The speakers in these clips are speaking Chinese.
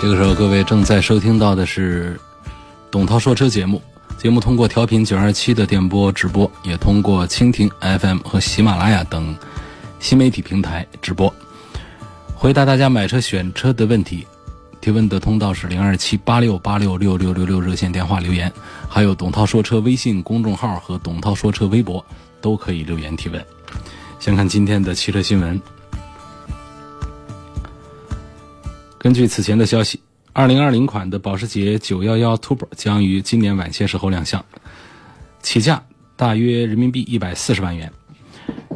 这个时候，各位正在收听到的是董涛说车节目。节目通过调频九二七的电波直播，也通过蜻蜓 FM 和喜马拉雅等新媒体平台直播。回答大家买车选车的问题，提问的通道是零二七八六八六六六六六热线电话留言，还有董涛说车微信公众号和董涛说车微博都可以留言提问。先看今天的汽车新闻。根据此前的消息，二零二零款的保时捷九幺幺 Turbo 将于今年晚些时候亮相，起价大约人民币一百四十万元。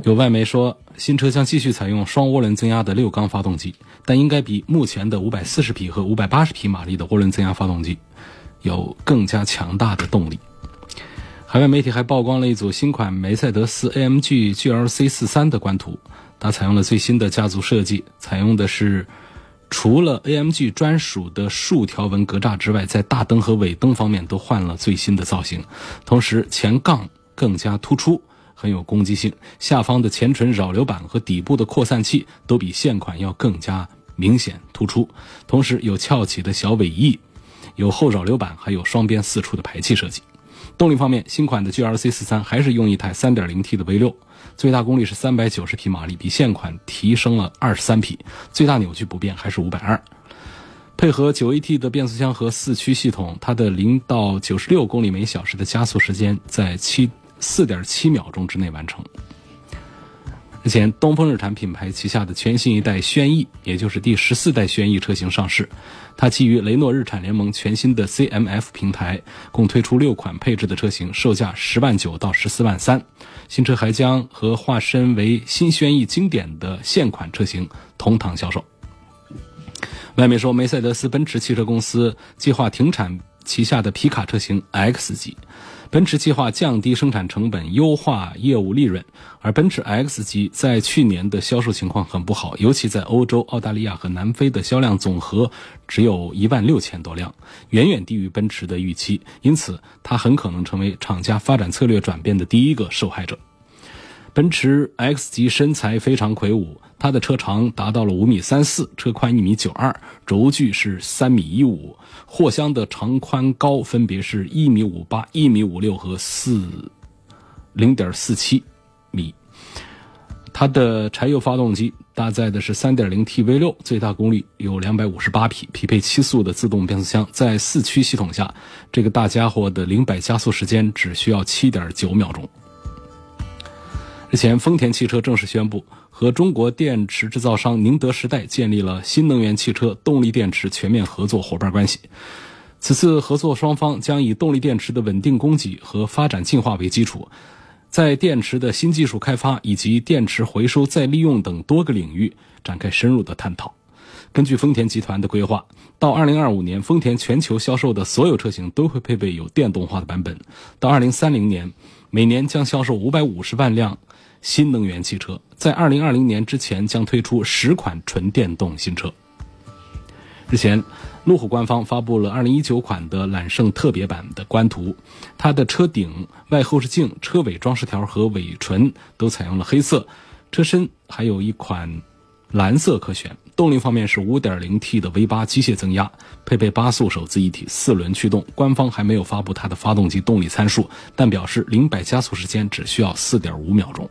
有外媒说，新车将继续采用双涡轮增压的六缸发动机，但应该比目前的五百四十匹和五百八十匹马力的涡轮增压发动机有更加强大的动力。海外媒体还曝光了一组新款梅赛德斯 AMG GLC 四三的官图，它采用了最新的家族设计，采用的是。除了 AMG 专属的竖条纹格栅之外，在大灯和尾灯方面都换了最新的造型，同时前杠更加突出，很有攻击性。下方的前唇扰流板和底部的扩散器都比现款要更加明显突出，同时有翘起的小尾翼，有后扰流板，还有双边四出的排气设计。动力方面，新款的 GLC 四三还是用一台 3.0T 的 V6，最大功率是三百九十匹马力，比现款提升了二十三匹，最大扭矩不变，还是五百二。配合九 AT 的变速箱和四驱系统，它的零到九十六公里每小时的加速时间在七四点七秒钟之内完成。日前，东风日产品牌旗下的全新一代轩逸，也就是第十四代轩逸车型上市。它基于雷诺日产联盟全新的 CMF 平台，共推出六款配置的车型，售价十万九到十四万三。新车还将和化身为新轩逸经典的现款车型同堂销售。外媒说，梅赛德斯奔驰汽车公司计划停产旗下的皮卡车型 X 级。奔驰计划降低生产成本，优化业务利润，而奔驰 X 级在去年的销售情况很不好，尤其在欧洲、澳大利亚和南非的销量总和只有一万六千多辆，远远低于奔驰的预期，因此它很可能成为厂家发展策略转变的第一个受害者。奔驰 X 级身材非常魁梧。它的车长达到了五米三四，车宽一米九二，轴距是三米一五，货箱的长宽高分别是一米五八、一米五六和四零点四七米。它的柴油发动机搭载的是三点零 T V 六，最大功率有两百五十八匹，匹配七速的自动变速箱。在四驱系统下，这个大家伙的零百加速时间只需要七点九秒钟。日前，丰田汽车正式宣布。和中国电池制造商宁德时代建立了新能源汽车动力电池全面合作伙伴关系。此次合作双方将以动力电池的稳定供给和发展进化为基础，在电池的新技术开发以及电池回收再利用等多个领域展开深入的探讨。根据丰田集团的规划，到2025年，丰田全球销售的所有车型都会配备有电动化的版本；到2030年，每年将销售550万辆。新能源汽车在二零二零年之前将推出十款纯电动新车。日前，路虎官方发布了二零一九款的揽胜特别版的官图，它的车顶、外后视镜、车尾装饰条和尾唇都采用了黑色，车身还有一款蓝色可选。动力方面是五点零 T 的 V 八机械增压，配备八速手自一体四轮驱动。官方还没有发布它的发动机动力参数，但表示零百加速时间只需要四点五秒钟。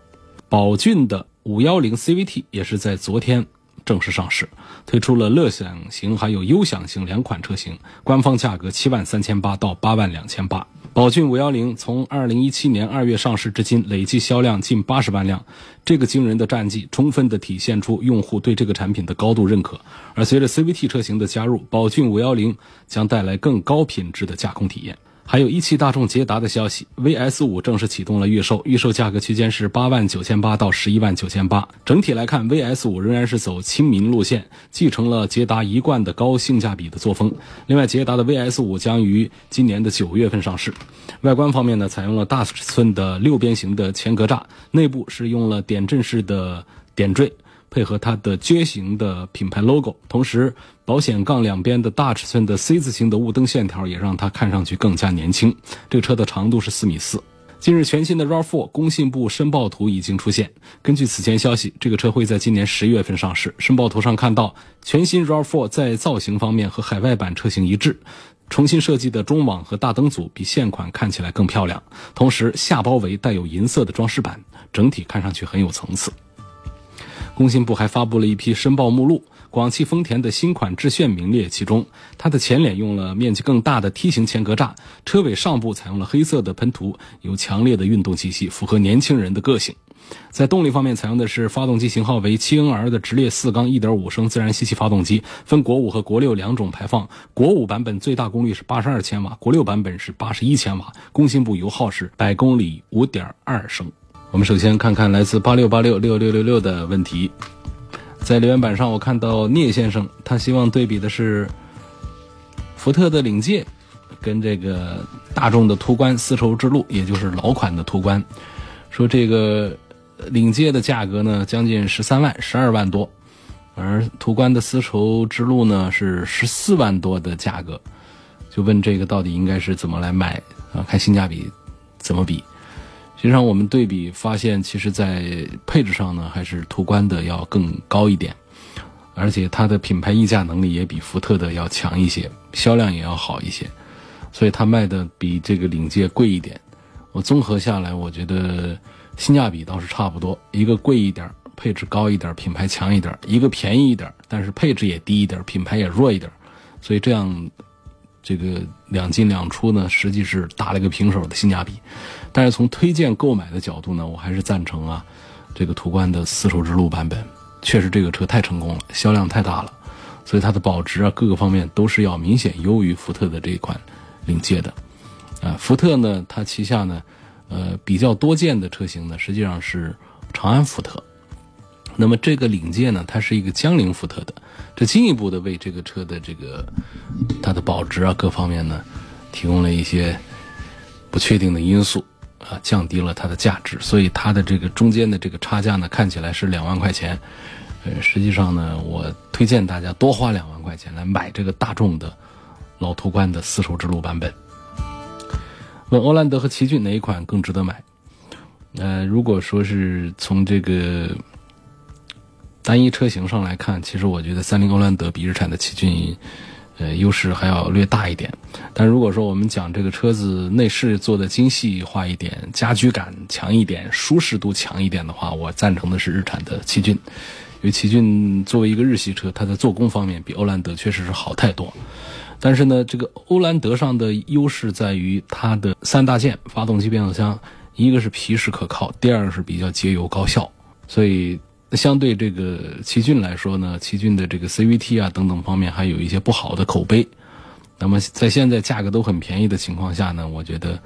宝骏的五幺零 CVT 也是在昨天正式上市，推出了乐享型还有优享型两款车型，官方价格七万三千八到八万两千八。宝骏五幺零从二零一七年二月上市至今，累计销量近八十万辆，这个惊人的战绩充分的体现出用户对这个产品的高度认可。而随着 CVT 车型的加入，宝骏五幺零将带来更高品质的驾控体验。还有一汽大众捷达的消息，VS 五正式启动了预售，预售价格区间是八万九千八到十一万九千八。整体来看，VS 五仍然是走亲民路线，继承了捷达一贯的高性价比的作风。另外，捷达的 VS 五将于今年的九月份上市。外观方面呢，采用了大尺寸的六边形的前格栅，内部是用了点阵式的点缀。配合它的撅形的品牌 logo，同时保险杠两边的大尺寸的 C 字形的雾灯线条也让它看上去更加年轻。这个车的长度是四米四。近日，全新的 RAV4 工信部申报图已经出现。根据此前消息，这个车会在今年十月份上市。申报图上看到，全新 RAV4 在造型方面和海外版车型一致，重新设计的中网和大灯组比现款看起来更漂亮。同时，下包围带有银色的装饰板，整体看上去很有层次。工信部还发布了一批申报目录，广汽丰田的新款致炫名列其中。它的前脸用了面积更大的梯形前格栅，车尾上部采用了黑色的喷涂，有强烈的运动气息，符合年轻人的个性。在动力方面，采用的是发动机型号为 7NR 的直列四缸1.5升自然吸气发动机，分国五和国六两种排放。国五版本最大功率是82千瓦，国六版本是81千瓦。工信部油耗是百公里5.2升。我们首先看看来自八六八六六六六六的问题，在留言板上，我看到聂先生，他希望对比的是福特的领界跟这个大众的途观丝绸之路，也就是老款的途观，说这个领界的价格呢将近十三万，十二万多，而途观的丝绸之路呢是十四万多的价格，就问这个到底应该是怎么来买啊？看性价比怎么比？实际上，我们对比发现，其实，在配置上呢，还是途观的要更高一点，而且它的品牌溢价能力也比福特的要强一些，销量也要好一些，所以它卖的比这个领界贵一点。我综合下来，我觉得性价比倒是差不多，一个贵一点，配置高一点，品牌强一点；一个便宜一点，但是配置也低一点，品牌也弱一点。所以这样。这个两进两出呢，实际是打了一个平手的性价比。但是从推荐购买的角度呢，我还是赞成啊，这个途观的丝绸之路版本，确实这个车太成功了，销量太大了，所以它的保值啊各个方面都是要明显优于福特的这一款领界的。啊，福特呢，它旗下呢，呃，比较多见的车型呢，实际上是长安福特。那么这个领界呢，它是一个江铃福特的，这进一步的为这个车的这个它的保值啊各方面呢，提供了一些不确定的因素啊，降低了它的价值，所以它的这个中间的这个差价呢，看起来是两万块钱，呃，实际上呢，我推荐大家多花两万块钱来买这个大众的老途观的丝绸之路版本。问欧蓝德和奇骏哪一款更值得买？呃，如果说是从这个。单一车型上来看，其实我觉得三菱欧蓝德比日产的奇骏，呃，优势还要略大一点。但如果说我们讲这个车子内饰做的精细化一点，家居感强一点，舒适度强一点的话，我赞成的是日产的奇骏。因为奇骏作为一个日系车，它在做工方面比欧蓝德确实是好太多。但是呢，这个欧蓝德上的优势在于它的三大件发动机、变速箱，一个是皮实可靠，第二个是比较节油高效，所以。相对这个奇骏来说呢，奇骏的这个 CVT 啊等等方面还有一些不好的口碑。那么在现在价格都很便宜的情况下呢，我觉得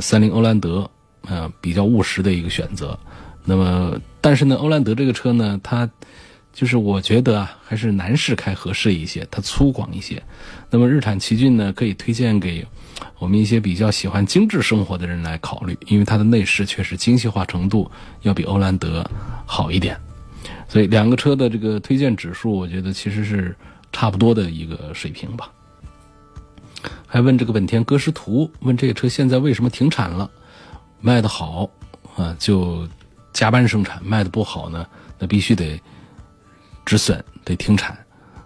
三菱欧蓝德呃比较务实的一个选择。那么但是呢，欧蓝德这个车呢，它就是我觉得啊还是男士开合适一些，它粗犷一些。那么日产奇骏呢，可以推荐给。我们一些比较喜欢精致生活的人来考虑，因为它的内饰确实精细化程度要比欧蓝德好一点，所以两个车的这个推荐指数，我觉得其实是差不多的一个水平吧。还问这个本田歌诗图，问这个车现在为什么停产了？卖的好啊，就加班生产；卖的不好呢，那必须得止损，得停产。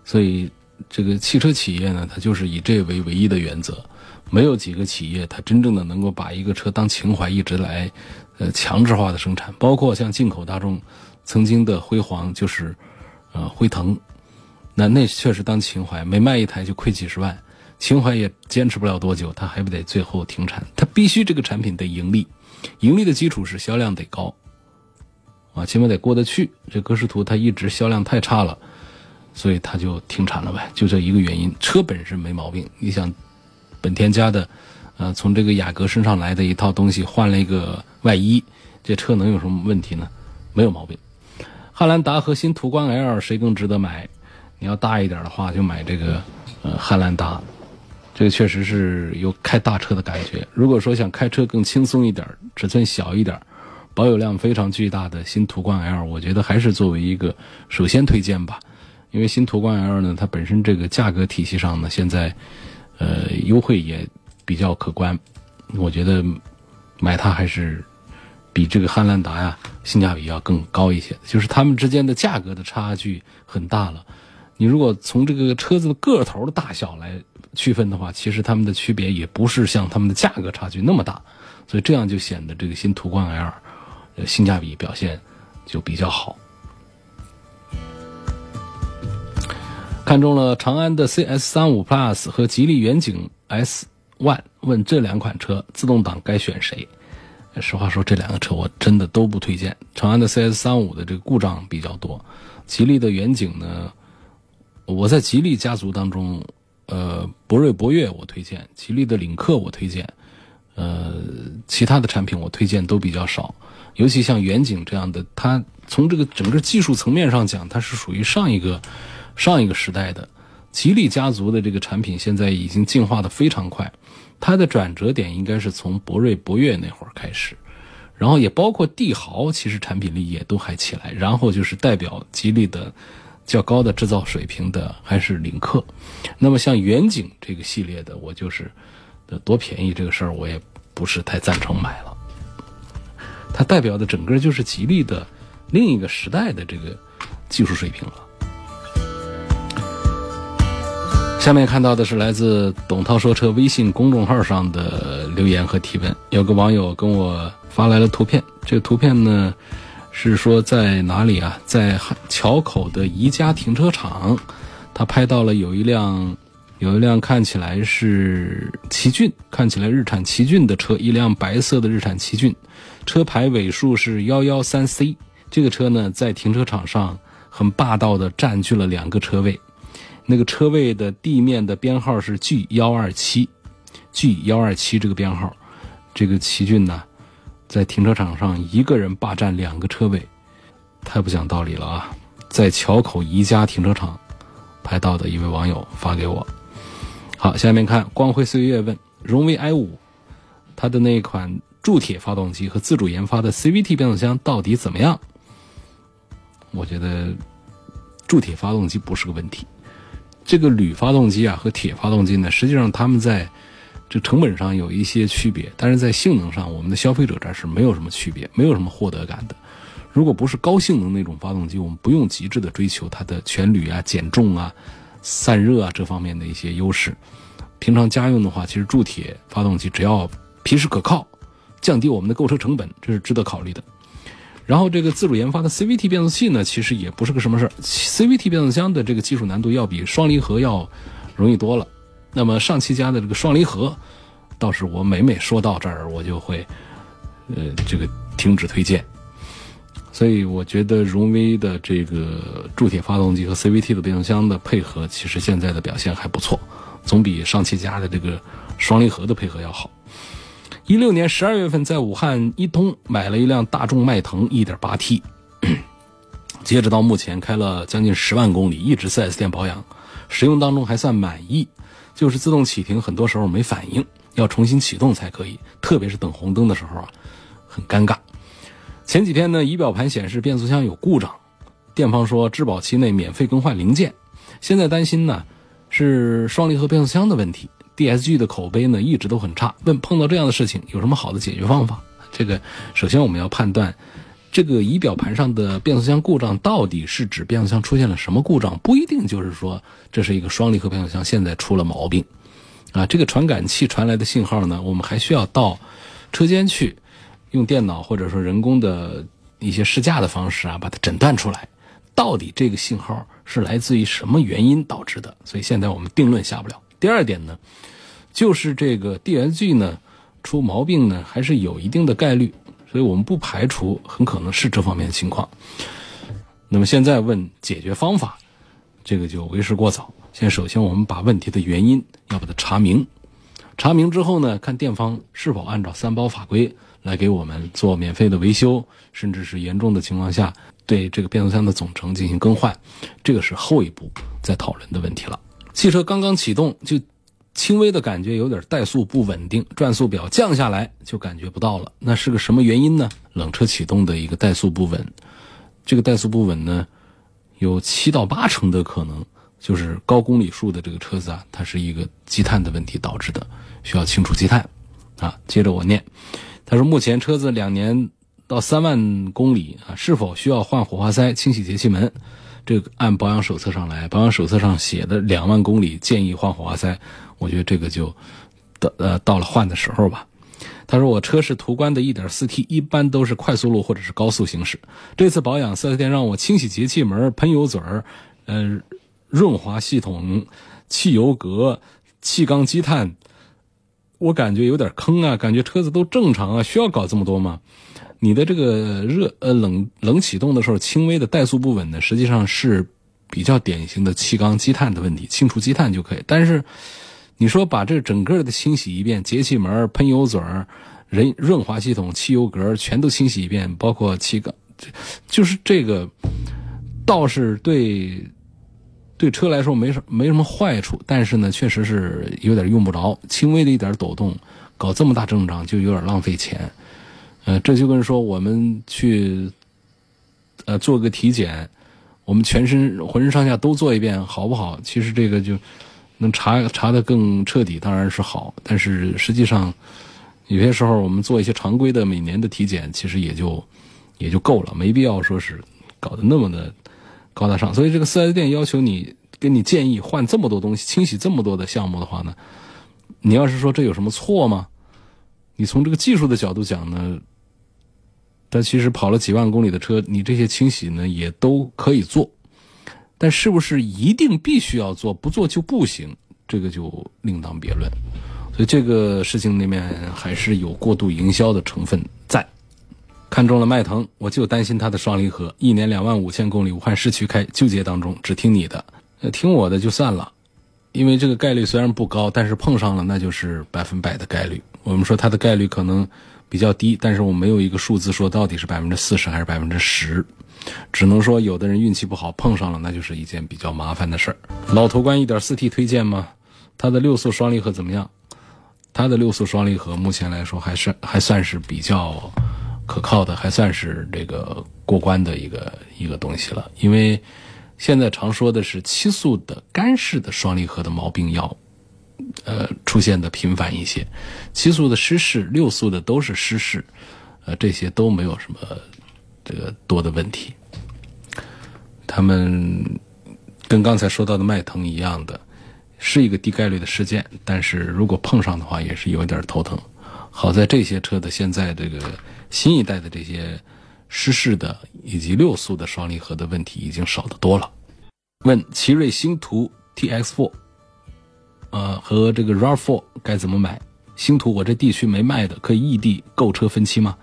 所以这个汽车企业呢，它就是以这为唯一的原则。没有几个企业，它真正的能够把一个车当情怀，一直来，呃，强制化的生产。包括像进口大众，曾经的辉煌就是，呃，辉腾，那那确实当情怀，每卖一台就亏几十万，情怀也坚持不了多久，它还不得最后停产？它必须这个产品得盈利，盈利的基础是销量得高，啊，起码得过得去。这歌诗图它一直销量太差了，所以它就停产了呗，就这一个原因。车本身没毛病，你想。本田家的，呃，从这个雅阁身上来的一套东西换了一个外衣，这车能有什么问题呢？没有毛病。汉兰达和新途观 L 谁更值得买？你要大一点的话，就买这个呃汉兰达，这个确实是有开大车的感觉。如果说想开车更轻松一点，尺寸小一点，保有量非常巨大的新途观 L，我觉得还是作为一个首先推荐吧。因为新途观 L 呢，它本身这个价格体系上呢，现在呃优惠也比较可观，我觉得买它还是比这个汉兰达呀性价比要更高一些。就是它们之间的价格的差距很大了。你如果从这个车子的个头的大小来区分的话，其实它们的区别也不是像它们的价格差距那么大，所以这样就显得这个新途观 L，性价比表现就比较好。看中了长安的 CS 三五 Plus 和吉利远景 S One，问这两款车自动挡该选谁？实话说，这两个车我真的都不推荐。长安的 CS 三五的这个故障比较多，吉利的远景呢？我在吉利家族当中，呃，博瑞、博越我推荐，吉利的领克我推荐，呃，其他的产品我推荐都比较少。尤其像远景这样的，它从这个整个技术层面上讲，它是属于上一个上一个时代的。吉利家族的这个产品现在已经进化的非常快，它的转折点应该是从博瑞、博越那会儿开始，然后也包括帝豪，其实产品力也都还起来，然后就是代表吉利的。较高的制造水平的还是领克，那么像远景这个系列的，我就是多便宜这个事儿，我也不是太赞成买了。它代表的整个就是吉利的另一个时代的这个技术水平了。下面看到的是来自董涛说车微信公众号上的留言和提问，有个网友跟我发来了图片，这个图片呢。是说在哪里啊？在桥口的宜家停车场，他拍到了有一辆，有一辆看起来是奇骏，看起来日产奇骏的车，一辆白色的日产奇骏，车牌尾数是幺幺三 C。这个车呢，在停车场上很霸道的占据了两个车位，那个车位的地面的编号是 G 幺二七，G 幺二七这个编号，这个奇骏呢？在停车场上一个人霸占两个车位，太不讲道理了啊！在桥口宜家停车场拍到的一位网友发给我。好，下面看光辉岁月问：荣威 i 五，它的那款铸铁发动机和自主研发的 CVT 变速箱到底怎么样？我觉得铸铁发动机不是个问题。这个铝发动机啊和铁发动机呢，实际上他们在。这成本上有一些区别，但是在性能上，我们的消费者这儿是没有什么区别，没有什么获得感的。如果不是高性能那种发动机，我们不用极致的追求它的全铝啊、减重啊、散热啊这方面的一些优势。平常家用的话，其实铸铁发动机只要皮实可靠，降低我们的购车成本，这是值得考虑的。然后这个自主研发的 CVT 变速器呢，其实也不是个什么事儿。CVT 变速箱的这个技术难度要比双离合要容易多了。那么上汽家的这个双离合，倒是我每每说到这儿，我就会，呃，这个停止推荐。所以我觉得荣威的这个铸铁发动机和 CVT 的变速箱的配合，其实现在的表现还不错，总比上汽家的这个双离合的配合要好。一六年十二月份在武汉一通买了一辆大众迈腾 1.8T，截止到目前开了将近十万公里，一直 4S 店保养，使用当中还算满意。就是自动启停，很多时候没反应，要重新启动才可以。特别是等红灯的时候啊，很尴尬。前几天呢，仪表盘显示变速箱有故障，店方说质保期内免费更换零件。现在担心呢是双离合变速箱的问题。DSG 的口碑呢一直都很差。问碰到这样的事情有什么好的解决方法？这个首先我们要判断。这个仪表盘上的变速箱故障到底是指变速箱出现了什么故障？不一定就是说这是一个双离合变速箱现在出了毛病，啊，这个传感器传来的信号呢，我们还需要到车间去用电脑或者说人工的一些试驾的方式啊，把它诊断出来，到底这个信号是来自于什么原因导致的？所以现在我们定论下不了。第二点呢，就是这个 DSG 呢出毛病呢，还是有一定的概率。所以我们不排除很可能是这方面的情况。那么现在问解决方法，这个就为时过早。先首先我们把问题的原因要把它查明，查明之后呢，看店方是否按照三包法规来给我们做免费的维修，甚至是严重的情况下对这个变速箱的总成进行更换，这个是后一步再讨论的问题了。汽车刚刚启动就轻微的感觉有点怠速不稳定，转速表降下来就感觉不到了，那是个什么原因呢？冷车启动的一个怠速不稳，这个怠速不稳呢，有七到八成的可能就是高公里数的这个车子啊，它是一个积碳的问题导致的，需要清除积碳。啊，接着我念，他说目前车子两年到三万公里啊，是否需要换火花塞、清洗节气门？这个按保养手册上来，保养手册上写的两万公里建议换火花塞，我觉得这个就到呃到了换的时候吧。他说我车是途观的 1.4T，一般都是快速路或者是高速行驶。这次保养四 S 店让我清洗节气门、喷油嘴儿、呃润滑系统、汽油格、气缸积碳，我感觉有点坑啊，感觉车子都正常啊，需要搞这么多吗？你的这个热呃冷冷启动的时候轻微的怠速不稳呢，实际上是比较典型的气缸积碳的问题，清除积碳就可以。但是你说把这整个的清洗一遍，节气门、喷油嘴、人润滑系统、汽油格全都清洗一遍，包括气缸，就是这个倒是对对车来说没什没什么坏处，但是呢，确实是有点用不着，轻微的一点抖动，搞这么大阵仗就有点浪费钱。呃，这就跟说我们去呃做个体检，我们全身浑身上下都做一遍，好不好？其实这个就能查查的更彻底，当然是好。但是实际上，有些时候我们做一些常规的每年的体检，其实也就也就够了，没必要说是搞得那么的高大上。所以这个四 S 店要求你给你建议换这么多东西，清洗这么多的项目的话呢，你要是说这有什么错吗？你从这个技术的角度讲呢？但其实跑了几万公里的车，你这些清洗呢也都可以做，但是不是一定必须要做，不做就不行？这个就另当别论。所以这个事情里面还是有过度营销的成分在。看中了迈腾，我就担心它的双离合，一年两万五千公里武汉市区开，纠结当中，只听你的，听我的就算了，因为这个概率虽然不高，但是碰上了那就是百分百的概率。我们说它的概率可能。比较低，但是我没有一个数字说到底是百分之四十还是百分之十，只能说有的人运气不好碰上了，那就是一件比较麻烦的事儿。老途观 1.4T 推荐吗？它的六速双离合怎么样？它的六速双离合目前来说还是还算是比较可靠的，还算是这个过关的一个一个东西了。因为现在常说的是七速的干式的双离合的毛病要。呃，出现的频繁一些，七速的湿式，六速的都是湿式，呃，这些都没有什么这个多的问题。他们跟刚才说到的迈腾一样的，是一个低概率的事件，但是如果碰上的话，也是有点头疼。好在这些车的现在这个新一代的这些湿式的以及六速的双离合的问题已经少得多了。问奇瑞星途 TX4。呃，和这个 RAV4 该怎么买？星途我这地区没卖的，可以异地购车分期吗？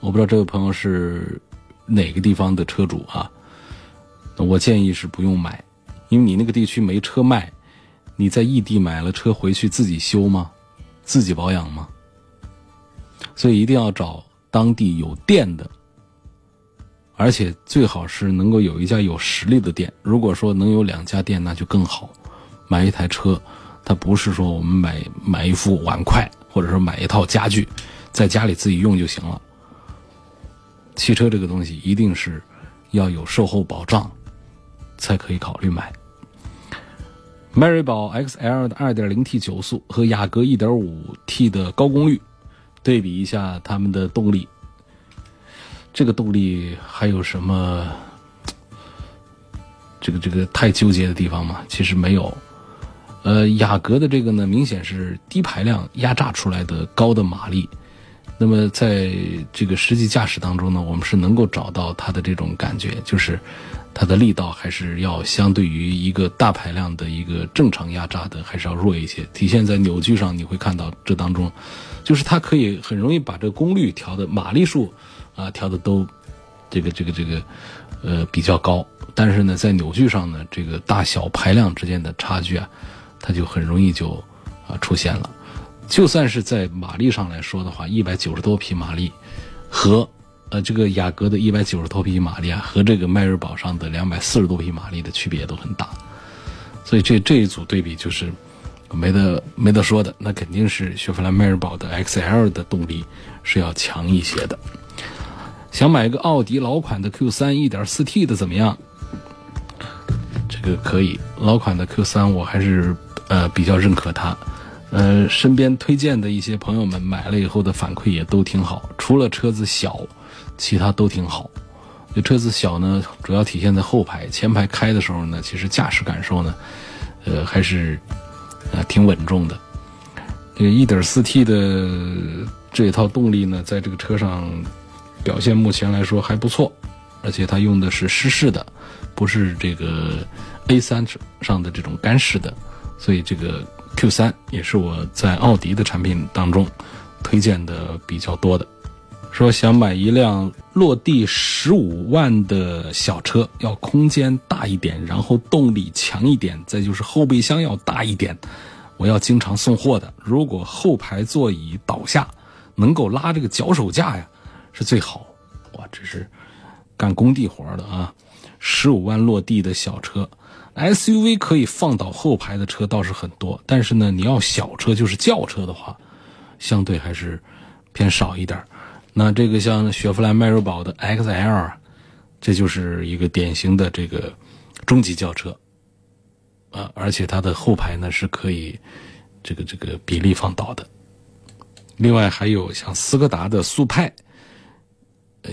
我不知道这位朋友是哪个地方的车主啊？我建议是不用买，因为你那个地区没车卖，你在异地买了车回去自己修吗？自己保养吗？所以一定要找当地有店的，而且最好是能够有一家有实力的店。如果说能有两家店，那就更好。买一台车。它不是说我们买买一副碗筷，或者说买一套家具，在家里自己用就行了。汽车这个东西一定是要有售后保障，才可以考虑买。迈锐宝 XL 的 2.0T 九速和雅阁 1.5T 的高功率，对比一下它们的动力，这个动力还有什么这个这个太纠结的地方吗？其实没有。呃，雅阁的这个呢，明显是低排量压榨出来的高的马力，那么在这个实际驾驶当中呢，我们是能够找到它的这种感觉，就是它的力道还是要相对于一个大排量的一个正常压榨的还是要弱一些。体现在扭矩上，你会看到这当中，就是它可以很容易把这个功率调的马力数啊调的都这个这个这个呃比较高，但是呢，在扭矩上呢，这个大小排量之间的差距啊。它就很容易就啊出现了，就算是在马力上来说的话，一百九十多匹马力和呃这个雅阁的一百九十多匹马力啊，和这个迈锐宝上的两百四十多匹马力的区别都很大。所以这这一组对比就是没得没得说的，那肯定是雪佛兰迈锐宝的 XL 的动力是要强一些的。想买个奥迪老款的 Q3 1.4T 的怎么样？这个可以，老款的 Q3 我还是呃比较认可它。呃，身边推荐的一些朋友们买了以后的反馈也都挺好，除了车子小，其他都挺好。这车子小呢，主要体现在后排，前排开的时候呢，其实驾驶感受呢，呃还是呃挺稳重的。这个 1.4T 的这一套动力呢，在这个车上。表现目前来说还不错，而且它用的是湿式的，不是这个 A3 上的这种干式的，所以这个 Q3 也是我在奥迪的产品当中推荐的比较多的。说想买一辆落地十五万的小车，要空间大一点，然后动力强一点，再就是后备箱要大一点，我要经常送货的。如果后排座椅倒下能够拉这个脚手架呀。是最好，哇，这是干工地活的啊！十五万落地的小车，SUV 可以放倒后排的车倒是很多，但是呢，你要小车就是轿车的话，相对还是偏少一点。那这个像雪佛兰迈锐宝的 XL，这就是一个典型的这个中级轿车啊，而且它的后排呢是可以这个这个比例放倒的。另外还有像斯柯达的速派。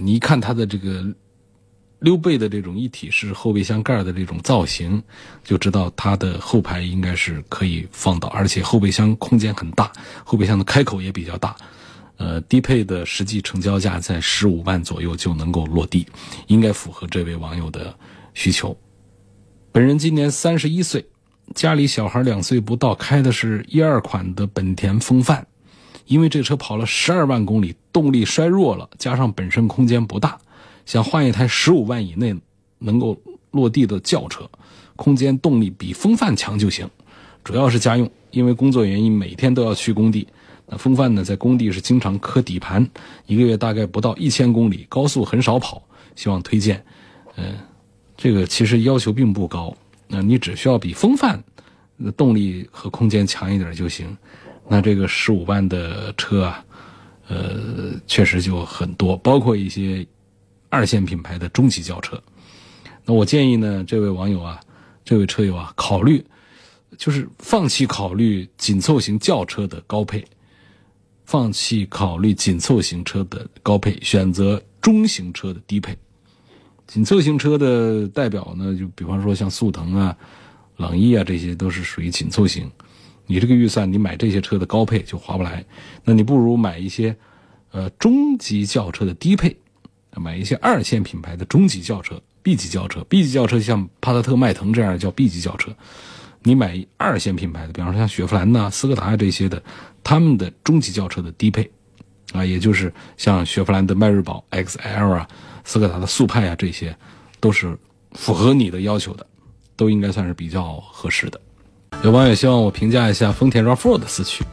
你一看它的这个溜背的这种一体式后备箱盖的这种造型，就知道它的后排应该是可以放倒，而且后备箱空间很大，后备箱的开口也比较大。呃，低配的实际成交价在十五万左右就能够落地，应该符合这位网友的需求。本人今年三十一岁，家里小孩两岁不到，开的是一二款的本田锋范。因为这车跑了十二万公里，动力衰弱了，加上本身空间不大，想换一台十五万以内能够落地的轿车，空间动力比风范强就行。主要是家用，因为工作原因每天都要去工地。那风范呢，在工地是经常磕底盘，一个月大概不到一千公里，高速很少跑。希望推荐，嗯，这个其实要求并不高，那你只需要比风范动力和空间强一点就行。那这个十五万的车啊，呃，确实就很多，包括一些二线品牌的中级轿车。那我建议呢，这位网友啊，这位车友啊，考虑就是放弃考虑紧凑型轿车的高配，放弃考虑紧凑型车的高配，选择中型车的低配。紧凑型车的代表呢，就比方说像速腾啊、朗逸啊，这些都是属于紧凑型。你这个预算，你买这些车的高配就划不来，那你不如买一些，呃，中级轿车的低配，买一些二线品牌的中级轿车、B 级轿车。B 级轿车像帕萨特、迈腾这样叫 B 级轿车，你买二线品牌的，比方说像雪佛兰呐、斯柯达这些的，他们的中级轿车的低配，啊，也就是像雪佛兰的迈锐宝 XL 啊、斯柯达的速派啊，这些都是符合你的要求的，都应该算是比较合适的。有网友希望我评价一下丰田 RAV4 的四驱。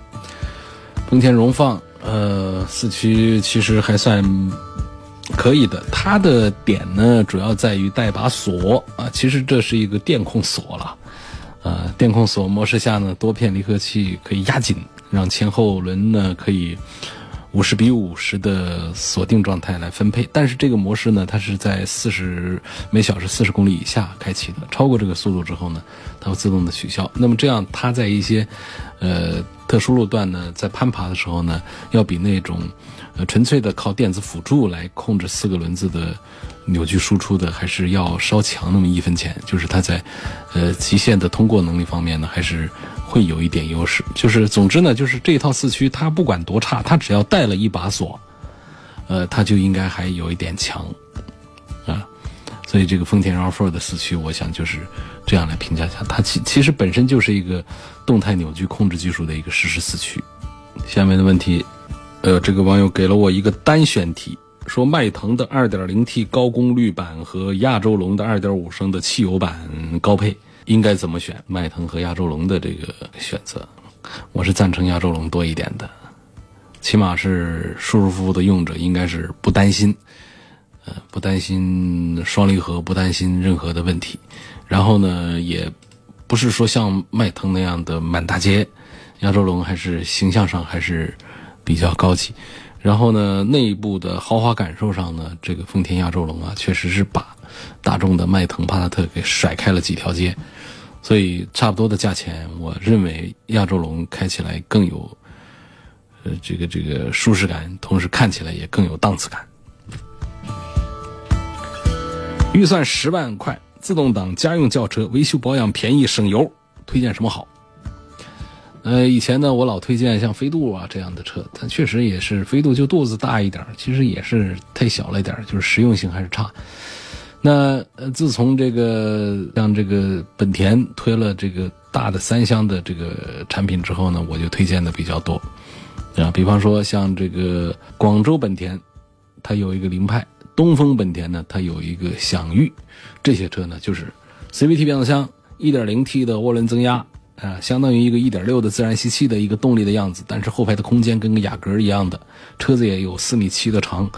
丰田荣放，呃，四驱其实还算可以的。它的点呢，主要在于带把锁啊，其实这是一个电控锁了。呃，电控锁模式下呢，多片离合器可以压紧，让前后轮呢可以。五十比五十的锁定状态来分配，但是这个模式呢，它是在四十每小时四十公里以下开启的，超过这个速度之后呢，它会自动的取消。那么这样，它在一些呃特殊路段呢，在攀爬的时候呢，要比那种纯粹的靠电子辅助来控制四个轮子的扭矩输出的，还是要稍强那么一分钱。就是它在呃极限的通过能力方面呢，还是。会有一点优势，就是总之呢，就是这套四驱它不管多差，它只要带了一把锁，呃，它就应该还有一点强，啊，所以这个丰田 RAV4 的四驱，我想就是这样来评价一下，它其其实本身就是一个动态扭矩控制技术的一个实时四驱。下面的问题，呃，这个网友给了我一个单选题，说迈腾的 2.0T 高功率版和亚洲龙的2.5升的汽油版高配。应该怎么选？迈腾和亚洲龙的这个选择，我是赞成亚洲龙多一点的，起码是舒舒服服的用着，应该是不担心，呃，不担心双离合，不担心任何的问题。然后呢，也不是说像迈腾那样的满大街，亚洲龙还是形象上还是比较高级。然后呢，内部的豪华感受上呢，这个丰田亚洲龙啊，确实是把大众的迈腾、帕萨特给甩开了几条街。所以差不多的价钱，我认为亚洲龙开起来更有，呃，这个这个舒适感，同时看起来也更有档次感。预算十万块，自动挡家用轿车，维修保养便宜省油，推荐什么好？呃，以前呢，我老推荐像飞度啊这样的车，它确实也是飞度就肚子大一点，其实也是太小了一点，就是实用性还是差。那呃，自从这个像这个本田推了这个大的三厢的这个产品之后呢，我就推荐的比较多，啊，比方说像这个广州本田，它有一个凌派；东风本田呢，它有一个享域，这些车呢就是 CVT 变速箱，1.0T 的涡轮增压，啊，相当于一个1.6的自然吸气的一个动力的样子，但是后排的空间跟个雅阁一样的，车子也有四米七的长，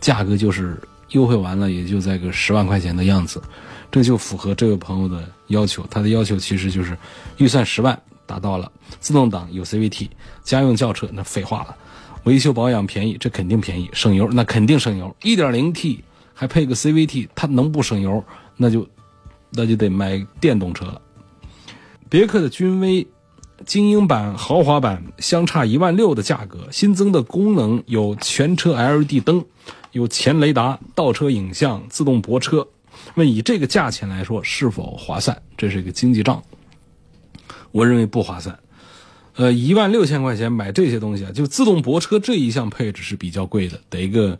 价格就是。优惠完了也就在个十万块钱的样子，这就符合这位朋友的要求。他的要求其实就是预算十万达到了，自动挡有 CVT，家用轿车那废话了，维修保养便宜，这肯定便宜，省油那肯定省油。1.0T 还配个 CVT，它能不省油？那就那就得买电动车了。别克的君威精英版、豪华版相差一万六的价格，新增的功能有全车 LED 灯。有前雷达、倒车影像、自动泊车，问以这个价钱来说是否划算？这是一个经济账，我认为不划算。呃，一万六千块钱买这些东西啊，就自动泊车这一项配置是比较贵的，得一个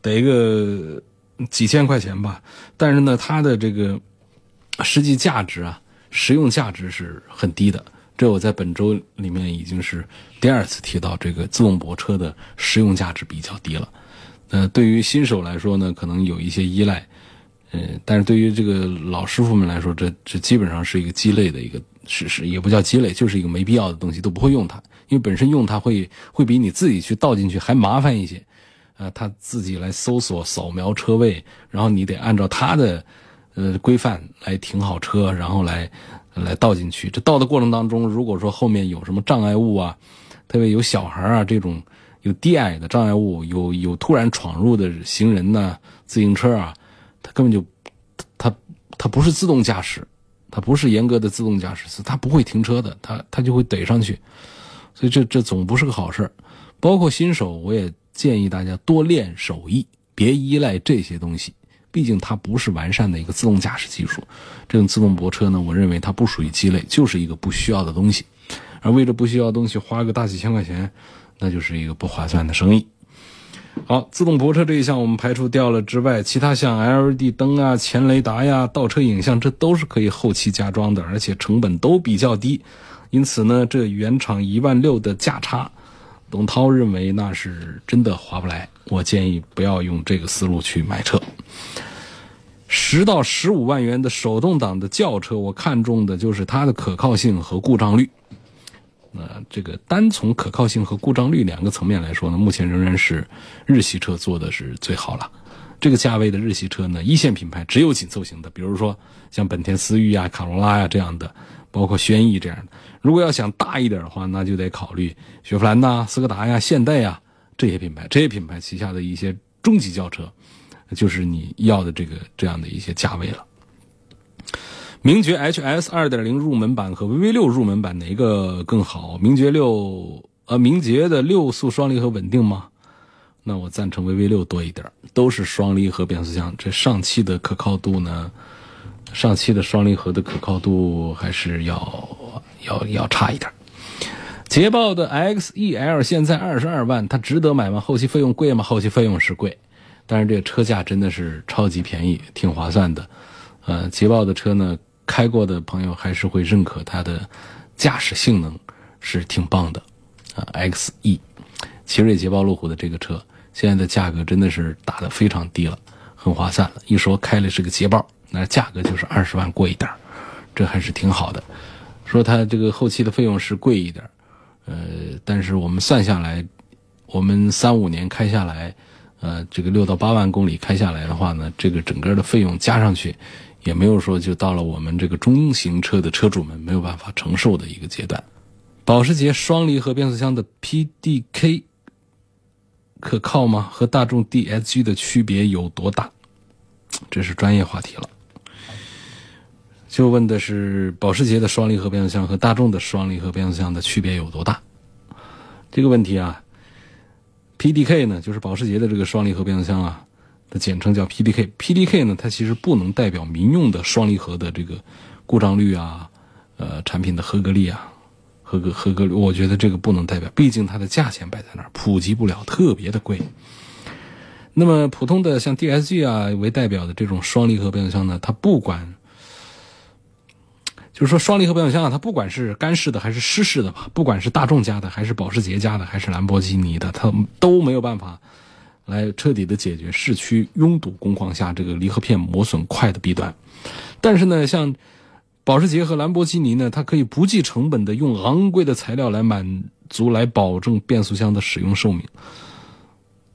得一个几千块钱吧。但是呢，它的这个实际价值啊，实用价值是很低的。这我在本周里面已经是第二次提到，这个自动泊车的实用价值比较低了。呃，对于新手来说呢，可能有一些依赖，嗯，但是对于这个老师傅们来说，这这基本上是一个鸡肋的一个事实，也不叫鸡肋，就是一个没必要的东西，都不会用它，因为本身用它会会比你自己去倒进去还麻烦一些，啊，他自己来搜索、扫描车位，然后你得按照他的呃规范来停好车，然后来来倒进去。这倒的过程当中，如果说后面有什么障碍物啊，特别有小孩啊这种。有低矮的障碍物，有有突然闯入的行人呢，自行车啊，它根本就，它它不是自动驾驶，它不是严格的自动驾驶，它不会停车的，它它就会怼上去，所以这这总不是个好事包括新手，我也建议大家多练手艺，别依赖这些东西，毕竟它不是完善的一个自动驾驶技术。这种自动泊车呢，我认为它不属于鸡肋，就是一个不需要的东西，而为了不需要的东西花个大几千块钱。那就是一个不划算的生意。好，自动泊车这一项我们排除掉了之外，其他像 LED 灯啊、前雷达呀、倒车影像，这都是可以后期加装的，而且成本都比较低。因此呢，这原厂一万六的价差，董涛认为那是真的划不来。我建议不要用这个思路去买车。十到十五万元的手动挡的轿车，我看中的就是它的可靠性和故障率。那，这个单从可靠性和故障率两个层面来说呢，目前仍然是日系车做的是最好了。这个价位的日系车呢，一线品牌只有紧凑型的，比如说像本田思域呀、卡罗拉呀这样的，包括轩逸这样的。如果要想大一点的话，那就得考虑雪佛兰呐、斯柯达呀、现代呀这些品牌。这些品牌旗下的一些中级轿车，就是你要的这个这样的一些价位了。名爵 HS 二点零入门版和 VV 六入门版哪一个更好？名爵六呃，名爵的六速双离合稳定吗？那我赞成 VV 六多一点，都是双离合变速箱，这上汽的可靠度呢？上汽的双离合的可靠度还是要要要差一点。捷豹的 XEL 现在二十二万，它值得买吗？后期费用贵吗？后期费用是贵，但是这个车价真的是超级便宜，挺划算的。呃，捷豹的车呢？开过的朋友还是会认可它的驾驶性能是挺棒的啊！X E，奇瑞捷豹路虎的这个车现在的价格真的是打得非常低了，很划算了。一说开的是个捷豹，那价格就是二十万过一点这还是挺好的。说它这个后期的费用是贵一点呃，但是我们算下来，我们三五年开下来，呃，这个六到八万公里开下来的话呢，这个整个的费用加上去，也没有说就到了我们这个中型车的车主们没有办法承受的一个阶段。保时捷双离合变速箱的 PDK 可靠吗？和大众 DSG 的区别有多大？这是专业话题了。就问的是保时捷的双离合变速箱和大众的双离合变速箱的区别有多大？这个问题啊，PDK 呢，就是保时捷的这个双离合变速箱啊，的简称叫 PDK。PDK 呢，它其实不能代表民用的双离合的这个故障率啊，呃，产品的合格率啊，合格合格率，我觉得这个不能代表，毕竟它的价钱摆在那儿，普及不了，特别的贵。那么普通的像 DSG 啊为代表的这种双离合变速箱呢，它不管。就是说，双离合变速箱啊，它不管是干式的还是湿式的吧，不管是大众家的还是保时捷家的还是兰博基尼的，它都没有办法来彻底的解决市区拥堵工况下这个离合片磨损快的弊端。但是呢，像保时捷和兰博基尼呢，它可以不计成本的用昂贵的材料来满足、来保证变速箱的使用寿命。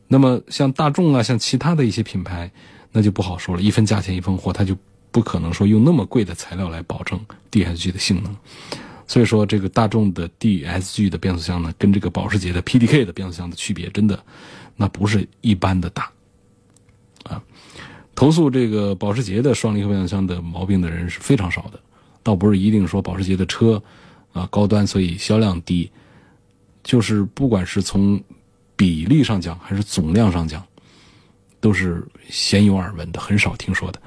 那么像大众啊，像其他的一些品牌，那就不好说了，一分价钱一分货，它就。不可能说用那么贵的材料来保证 DSG 的性能，所以说这个大众的 DSG 的变速箱呢，跟这个保时捷的 PDK 的变速箱的区别真的那不是一般的大啊。投诉这个保时捷的双离合变速箱的毛病的人是非常少的，倒不是一定说保时捷的车啊高端所以销量低，就是不管是从比例上讲还是总量上讲，都是鲜有耳闻的，很少听说的。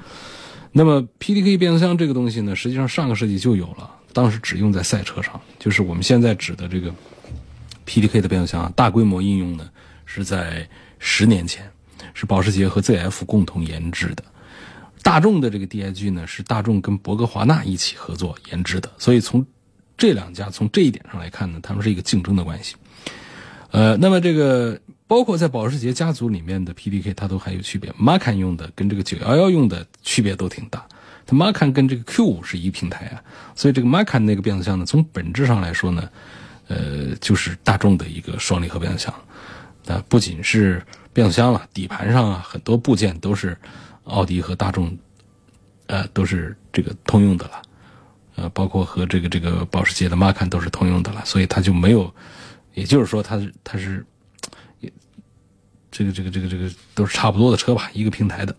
那么 PDK 变速箱这个东西呢，实际上上个世纪就有了，当时只用在赛车上，就是我们现在指的这个 PDK 的变速箱啊，大规模应用呢是在十年前，是保时捷和 ZF 共同研制的。大众的这个 DSG 呢，是大众跟博格华纳一起合作研制的，所以从这两家从这一点上来看呢，他们是一个竞争的关系。呃，那么这个。包括在保时捷家族里面的 PDK，它都还有区别。Macan 用的跟这个911用的区别都挺大。它 Macan 跟这个 Q5 是一平台啊，所以这个 Macan 那个变速箱呢，从本质上来说呢，呃，就是大众的一个双离合变速箱。那不仅是变速箱了，底盘上啊很多部件都是奥迪和大众，呃，都是这个通用的了。呃，包括和这个这个保时捷的 Macan 都是通用的了，所以它就没有，也就是说，它是它是。这个这个这个这个都是差不多的车吧，一个平台的。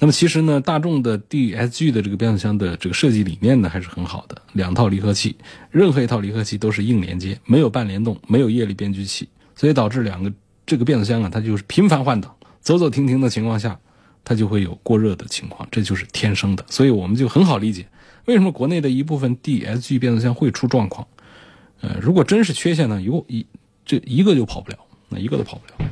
那么其实呢，大众的 DSG 的这个变速箱的这个设计理念呢还是很好的，两套离合器，任何一套离合器都是硬连接，没有半联动，没有液力变矩器，所以导致两个这个变速箱啊，它就是频繁换挡，走走停停的情况下，它就会有过热的情况，这就是天生的。所以我们就很好理解，为什么国内的一部分 DSG 变速箱会出状况。呃，如果真是缺陷呢，有一这一个就跑不了，那一个都跑不了。